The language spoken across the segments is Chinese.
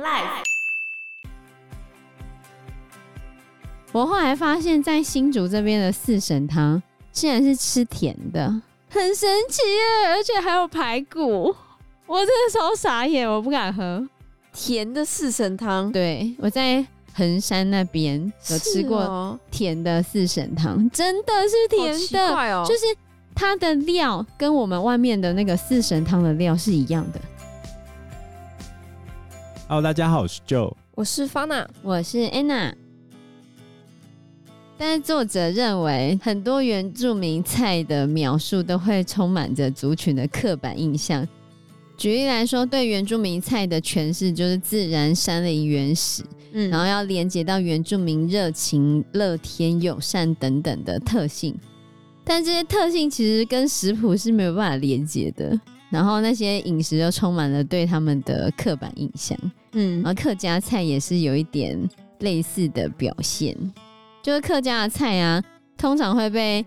Life。我后来发现，在新竹这边的四神汤竟然是吃甜的，很神奇耶！而且还有排骨，我真的超傻眼，我不敢喝甜的四神汤。对，我在横山那边有吃过甜的四神汤，哦、真的是甜的，哦、就是它的料跟我们外面的那个四神汤的料是一样的。Hello，大家好，我是 Joe，我是 Fana，我是 Anna。但是作者认为，很多原住民菜的描述都会充满着族群的刻板印象。举例来说，对原住民菜的诠释就是自然、山林、原始，嗯，然后要连接到原住民热情、乐天、友善等等的特性。但这些特性其实跟食谱是没有办法连接的。然后那些饮食又充满了对他们的刻板印象，嗯，然后客家菜也是有一点类似的表现。就是客家的菜啊，通常会被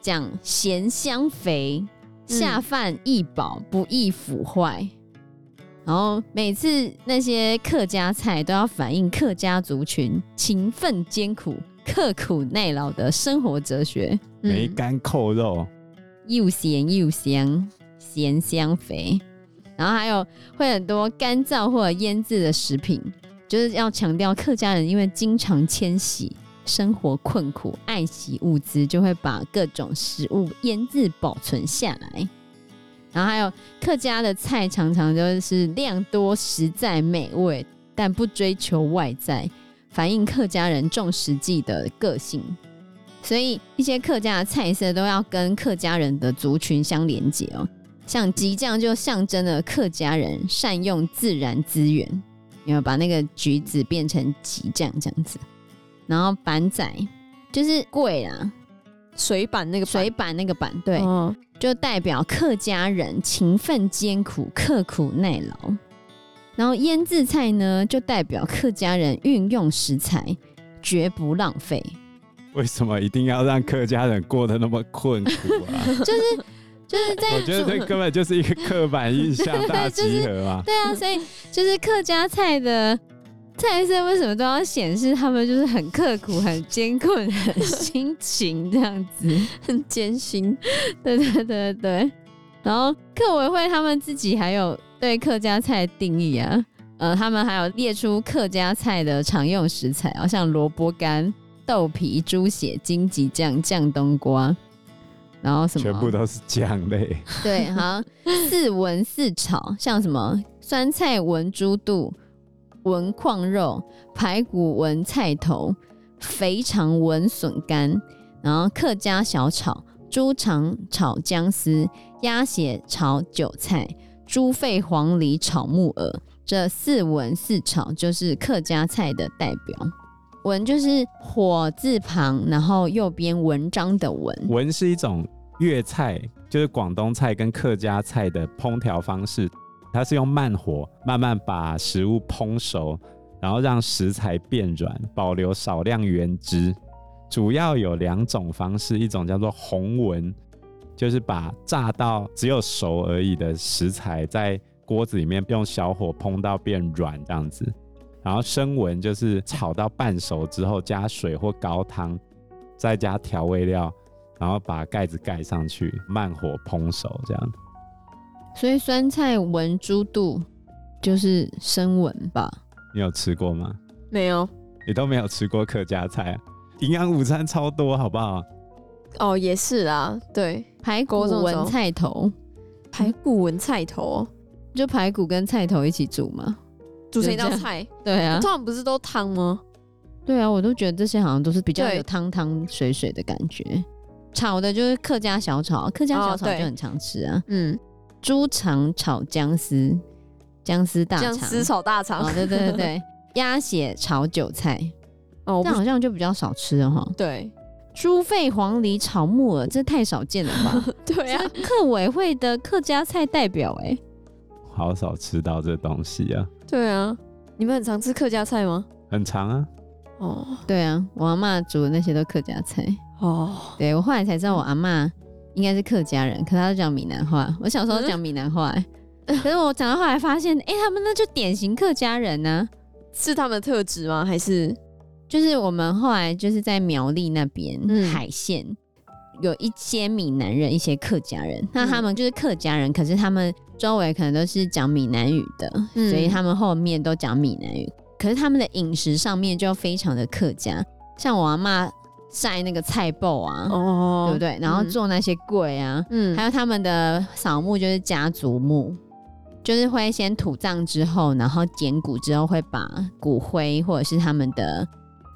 讲咸香肥，下饭易饱，不易腐坏。然后每次那些客家菜都要反映客家族群勤奋艰苦、刻苦耐劳的生活哲学。梅干扣肉，又咸又香，咸香肥。然后还有会很多干燥或者腌制的食品，就是要强调客家人因为经常迁徙。生活困苦，爱惜物资，就会把各种食物腌制保存下来。然后还有客家的菜，常常就是量多实在美味，但不追求外在，反映客家人重实际的个性。所以一些客家的菜色都要跟客家人的族群相连接哦。像橘酱就象征了客家人善用自然资源，有把那个橘子变成橘酱这样子。然后板仔就是贵啦，水板那个水板那个板，对，哦、就代表客家人勤奋艰苦、刻苦耐劳。然后腌制菜呢，就代表客家人运用食材绝不浪费。为什么一定要让客家人过得那么困苦啊？就是就是在，我觉得这根本就是一个刻板印象 大集合啊、就是。对啊，所以就是客家菜的。菜色为什么都要显示他们就是很刻苦、很艰困、很辛勤这样子，很艰辛？对对对对。然后客委会他们自己还有对客家菜的定义啊，呃，他们还有列出客家菜的常用食材啊，像萝卜干、豆皮、猪血、荆棘酱、酱冬瓜，然后什么？全部都是酱类。对，好，四文四炒，像什么酸菜文猪肚。文矿肉、排骨文菜头、肥肠文笋干，然后客家小炒、猪肠炒姜丝、鸭血炒韭菜、猪肺黄梨炒木耳，这四文四炒就是客家菜的代表。文就是火字旁，然后右边文章的文。文是一种粤菜，就是广东菜跟客家菜的烹调方式。它是用慢火慢慢把食物烹熟，然后让食材变软，保留少量原汁。主要有两种方式，一种叫做红文，就是把炸到只有熟而已的食材在锅子里面用小火烹到变软这样子。然后生文就是炒到半熟之后加水或高汤，再加调味料，然后把盖子盖上去，慢火烹熟这样。所以酸菜文猪肚就是生文吧？你有吃过吗？没有，你都没有吃过客家菜，营养午餐超多，好不好？哦，也是啦，对，排骨文菜头，排骨文菜头，就排骨跟菜头一起煮吗？煮成一道菜？对啊，通常不是都汤吗？对啊，我都觉得这些好像都是比较有汤汤水水的感觉。炒的就是客家小炒，客家小炒就很常吃啊，哦、嗯。猪肠炒姜丝，姜丝大肠，姜丝炒大肠，哦，对对对对，鸭血炒韭菜，哦，这好像就比较少吃了哈。对，猪肺黄梨炒木耳，这太少见了吧？对啊，客委会的客家菜代表，哎，好少吃到这东西啊。对啊，你们很常吃客家菜吗？很常啊。哦，对啊，我阿嬷煮的那些都客家菜。哦，对，我后来才知道我阿嬷。应该是客家人，可是他讲闽南话。我小时候讲闽南话，欸，可是我讲到后来发现，哎、欸，他们那就典型客家人呢、啊，是他们的特质吗？还是就是我们后来就是在苗栗那边、嗯、海线有一些闽南人，一些客家人，那他们就是客家人，可是他们周围可能都是讲闽南语的，嗯、所以他们后面都讲闽南语。可是他们的饮食上面就非常的客家，像我阿妈晒那个菜脯啊，哦，对不对？然后做那些粿啊，嗯，还有他们的扫墓就是家族墓，就是会先土葬之后，然后捡骨之后会把骨灰或者是他们的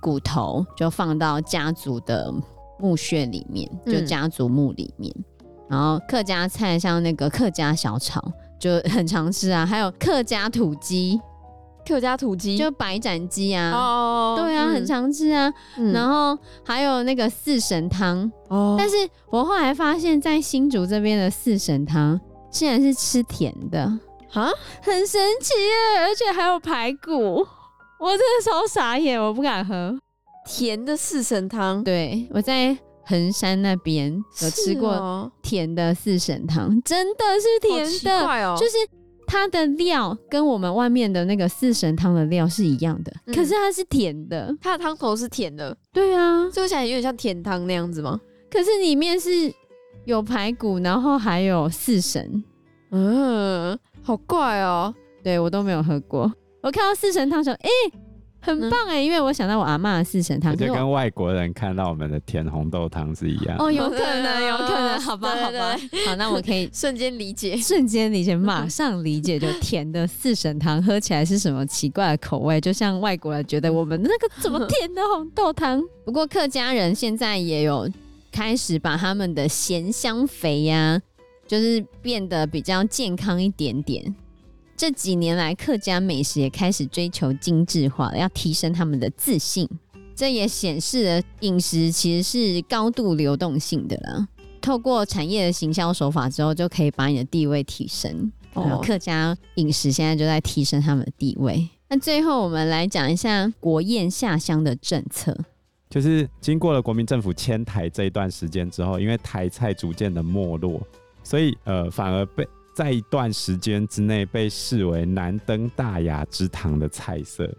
骨头就放到家族的墓穴里面，就家族墓里面。嗯、然后客家菜像那个客家小炒就很常吃啊，还有客家土鸡。客家土鸡？就白斩鸡啊，哦，对啊，嗯、很常吃啊。嗯、然后还有那个四神汤，哦，但是我后来发现，在新竹这边的四神汤竟然是吃甜的。啊，很神奇耶，而且还有排骨，我真的超傻眼，我不敢喝。甜的四神汤。对，我在横山那边有吃过甜的四神汤，哦、真的是甜的，就是。它的料跟我们外面的那个四神汤的料是一样的，嗯、可是它是甜的，它的汤头是甜的。对啊，做起来有点像甜汤那样子吗？可是里面是有排骨，然后还有四神，嗯，好怪哦、喔。对，我都没有喝过，我看到四神汤说，哎、欸。很棒哎，因为我想到我阿嬷的四神汤，就跟外国人看到我们的甜红豆汤是一样。哦，有可能，有可能，好吧，好吧，好，那我可以 瞬间理解，瞬间理解，马上理解，就甜的四神汤喝起来是什么奇怪的口味，就像外国人觉得我们那个怎么甜的红豆汤。不过客家人现在也有开始把他们的咸香肥呀、啊，就是变得比较健康一点点。这几年来，客家美食也开始追求精致化了，要提升他们的自信。这也显示了饮食其实是高度流动性的了。透过产业的行销手法之后，就可以把你的地位提升。哦，客家饮食现在就在提升他们的地位。那最后，我们来讲一下国宴下乡的政策。就是经过了国民政府迁台这一段时间之后，因为台菜逐渐的没落，所以呃，反而被。在一段时间之内被视为难登大雅之堂的菜色，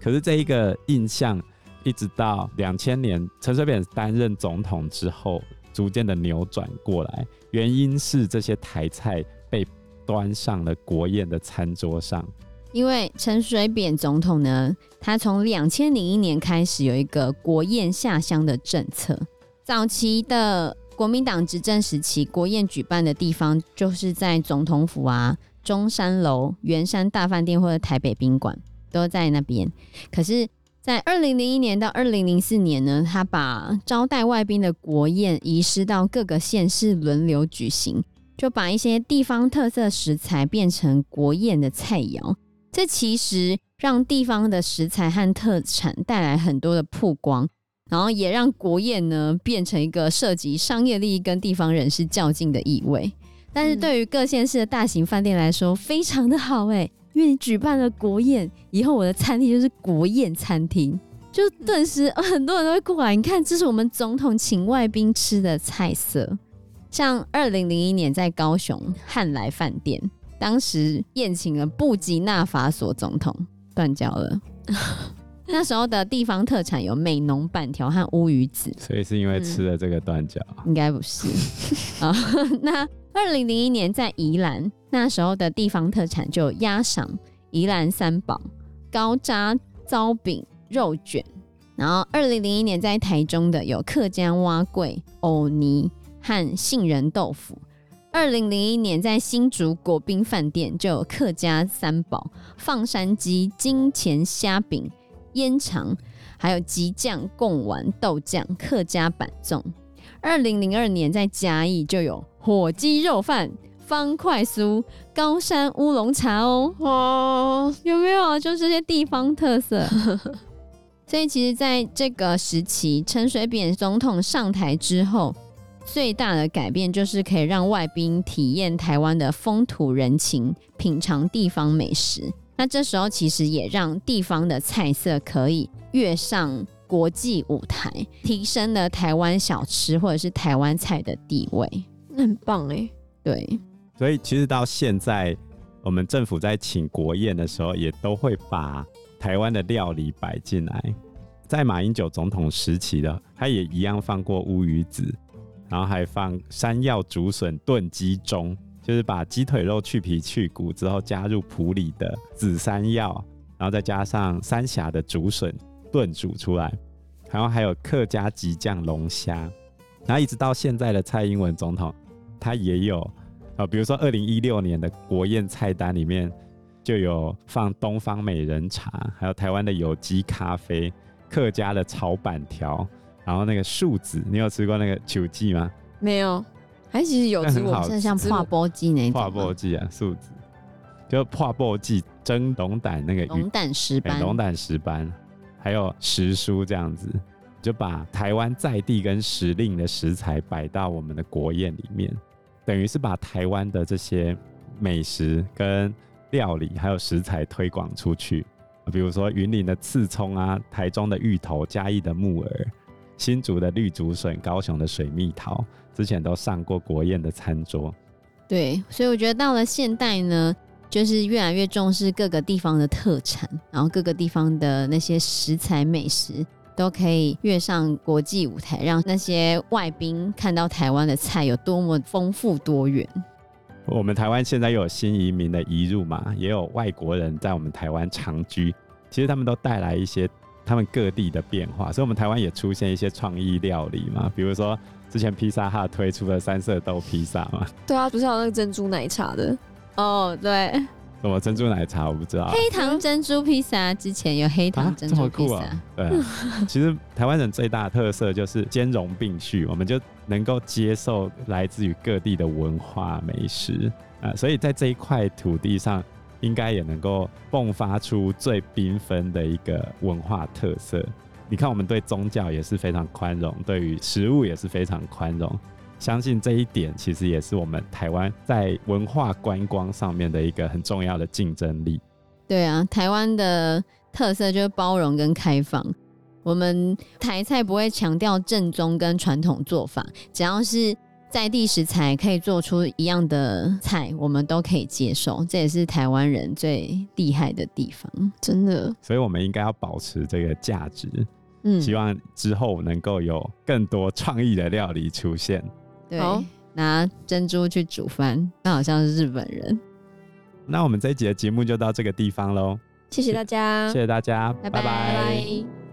可是这一个印象一直到两千年陈水扁担任总统之后，逐渐的扭转过来。原因是这些台菜被端上了国宴的餐桌上。因为陈水扁总统呢，他从两千零一年开始有一个国宴下乡的政策，早期的。国民党执政时期，国宴举办的地方就是在总统府啊、中山楼、圆山大饭店或者台北宾馆，都在那边。可是，在二零零一年到二零零四年呢，他把招待外宾的国宴移师到各个县市轮流举行，就把一些地方特色食材变成国宴的菜肴。这其实让地方的食材和特产带来很多的曝光。然后也让国宴呢变成一个涉及商业利益跟地方人士较劲的意味，但是对于各县市的大型饭店来说非常的好哎，因为你举办了国宴，以后我的餐厅就是国宴餐厅，就顿时很多人都会过来。你看，这是我们总统请外宾吃的菜色，像二零零一年在高雄汉来饭店，当时宴请了布吉纳法索总统，断交了。那时候的地方特产有美浓板条和乌鱼子，所以是因为吃了这个断脚？嗯、应该不是啊。那二零零一年在宜兰，那时候的地方特产就有鸭赏、宜兰三宝、高渣糟饼、肉卷。然后二零零一年在台中的有客家蛙桂、藕泥和杏仁豆腐。二零零一年在新竹国宾饭店就有客家三宝、放山鸡、金钱虾饼。烟肠，还有吉酱贡丸豆酱、客家板粽。二零零二年在嘉义就有火鸡肉饭、方块酥、高山乌龙茶哦。哦，有没有？就这些地方特色。所以其实在这个时期，陈水扁总统上台之后，最大的改变就是可以让外宾体验台湾的风土人情，品尝地方美食。那这时候其实也让地方的菜色可以跃上国际舞台，提升了台湾小吃或者是台湾菜的地位，那很棒哎。对，所以其实到现在我们政府在请国宴的时候，也都会把台湾的料理摆进来。在马英九总统时期的，他也一样放过乌鱼子，然后还放山药竹笋炖鸡中，就是把鸡腿肉去皮去骨之后，加入埔里的紫山药，然后再加上三峡的竹笋炖煮出来，然后还有客家极酱龙虾，然后一直到现在的蔡英文总统，他也有啊，比如说二零一六年的国宴菜单里面就有放东方美人茶，还有台湾的有机咖啡。客家的炒板条，然后那个树子，你有吃过那个球鸡吗？没有，还其实有吃过，像像破波鸡那种。破波鸡啊，树子，就破波鸡蒸龙胆那个龙胆石斑，龙胆石斑，还有石蔬这样子，就把台湾在地跟时令的食材摆到我们的国宴里面，等于是把台湾的这些美食跟料理还有食材推广出去。比如说云林的刺葱啊，台中的芋头，嘉义的木耳，新竹的绿竹笋，高雄的水蜜桃，之前都上过国宴的餐桌。对，所以我觉得到了现代呢，就是越来越重视各个地方的特产，然后各个地方的那些食材美食都可以跃上国际舞台，让那些外宾看到台湾的菜有多么丰富多元。我们台湾现在又有新移民的移入嘛，也有外国人在我们台湾长居，其实他们都带来一些他们各地的变化，所以我们台湾也出现一些创意料理嘛，比如说之前披萨哈推出了三色豆披萨嘛。对啊，不是有那个珍珠奶茶的哦，对。什么珍珠奶茶我不知道。黑糖珍珠披萨之前有黑糖珍珠披萨。啊，这么酷啊。对，其实台湾人最大的特色就是兼容并蓄，我们就能够接受来自于各地的文化美食啊，所以在这一块土地上，应该也能够迸发出最缤纷的一个文化特色。你看，我们对宗教也是非常宽容，对于食物也是非常宽容。相信这一点，其实也是我们台湾在文化观光上面的一个很重要的竞争力。对啊，台湾的特色就是包容跟开放。我们台菜不会强调正宗跟传统做法，只要是在地食材可以做出一样的菜，我们都可以接受。这也是台湾人最厉害的地方，真的。所以，我们应该要保持这个价值。嗯，希望之后能够有更多创意的料理出现。对，拿珍珠去煮饭，那好像是日本人。那我们这一集的节目就到这个地方喽，谢谢大家，谢谢大家，拜拜。拜拜。